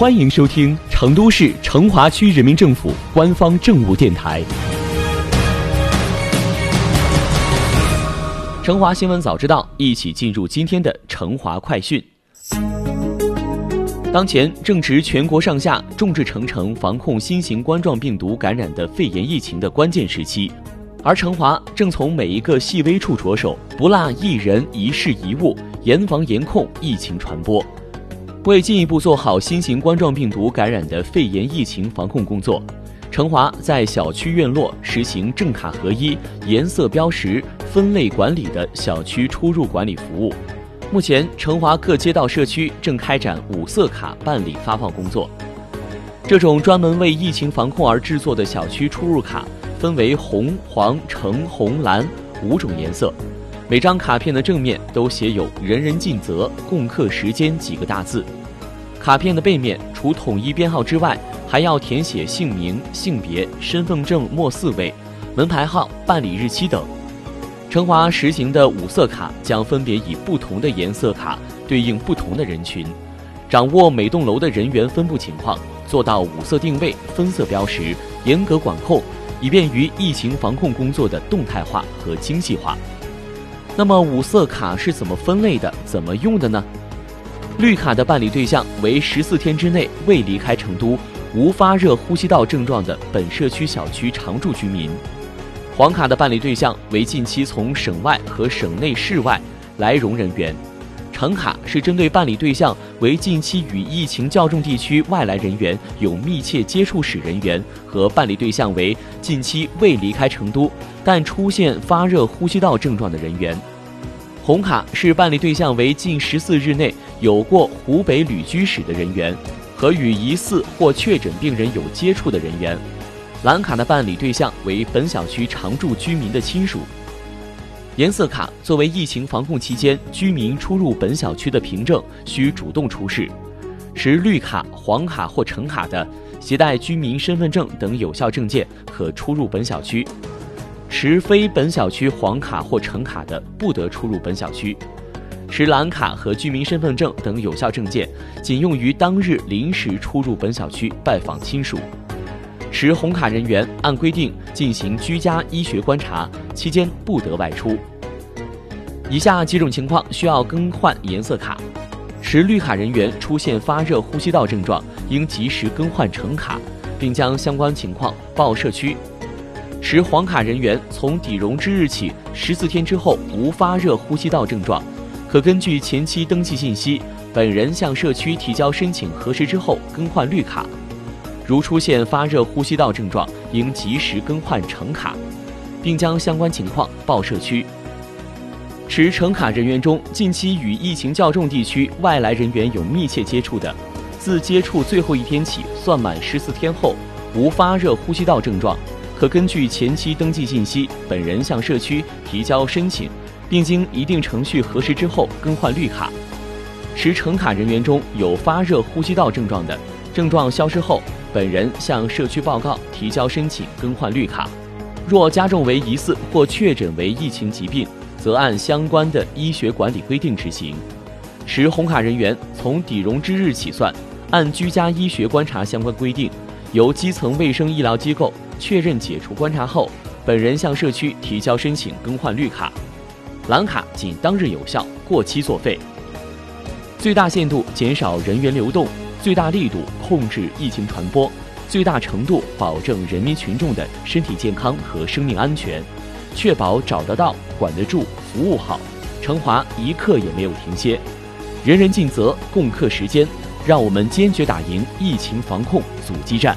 欢迎收听成都市成华区人民政府官方政务电台《成华新闻早知道》，一起进入今天的成华快讯。当前正值全国上下众志成城防控新型冠状病毒感染的肺炎疫情的关键时期，而成华正从每一个细微处着手，不落一人一事一物，严防严控疫情传播。为进一步做好新型冠状病毒感染的肺炎疫情防控工作，成华在小区院落实行证卡合一、颜色标识、分类管理的小区出入管理服务。目前，成华各街道社区正开展五色卡办理发放工作。这种专门为疫情防控而制作的小区出入卡，分为红、黄、橙、红、蓝五种颜色。每张卡片的正面都写有“人人尽责，共克时艰”几个大字。卡片的背面除统一编号之外，还要填写姓名、性别、身份证末四位、门牌号、办理日期等。成华实行的五色卡将分别以不同的颜色卡对应不同的人群，掌握每栋楼的人员分布情况，做到五色定位、分色标识，严格管控，以便于疫情防控工作的动态化和精细化。那么五色卡是怎么分类的？怎么用的呢？绿卡的办理对象为十四天之内未离开成都、无发热呼吸道症状的本社区小区常住居民；黄卡的办理对象为近期从省外和省内市外来蓉人员；橙卡是针对办理对象为近期与疫情较重地区外来人员有密切接触史人员和办理对象为近期未离开成都。但出现发热呼吸道症状的人员，红卡是办理对象为近十四日内有过湖北旅居史的人员和与疑似或确诊病人有接触的人员，蓝卡的办理对象为本小区常住居民的亲属。颜色卡作为疫情防控期间居民出入本小区的凭证，需主动出示。持绿卡、黄卡或橙卡的，携带居民身份证等有效证件可出入本小区。持非本小区黄卡或橙卡的，不得出入本小区；持蓝卡和居民身份证等有效证件，仅用于当日临时出入本小区拜访亲属；持红卡人员按规定进行居家医学观察，期间不得外出。以下几种情况需要更换颜色卡：持绿卡人员出现发热呼吸道症状，应及时更换橙卡，并将相关情况报社区。持黄卡人员从抵蓉之日起十四天之后无发热呼吸道症状，可根据前期登记信息，本人向社区提交申请核实之后更换绿卡。如出现发热呼吸道症状，应及时更换橙卡，并将相关情况报社区。持橙卡人员中，近期与疫情较重地区外来人员有密切接触的，自接触最后一天起算满十四天后无发热呼吸道症状。可根据前期登记信息，本人向社区提交申请，并经一定程序核实之后更换绿卡。持橙卡人员中有发热呼吸道症状的，症状消失后，本人向社区报告提交申请更换绿卡。若加重为疑似或确诊为疫情疾病，则按相关的医学管理规定执行。持红卡人员从抵蓉之日起算，按居家医学观察相关规定，由基层卫生医疗机构。确认解除观察后，本人向社区提交申请更换绿卡，蓝卡仅当日有效，过期作废。最大限度减少人员流动，最大力度控制疫情传播，最大程度保证人民群众的身体健康和生命安全，确保找得到、管得住、服务好。成华一刻也没有停歇，人人尽责，共克时艰，让我们坚决打赢疫情防控阻击战。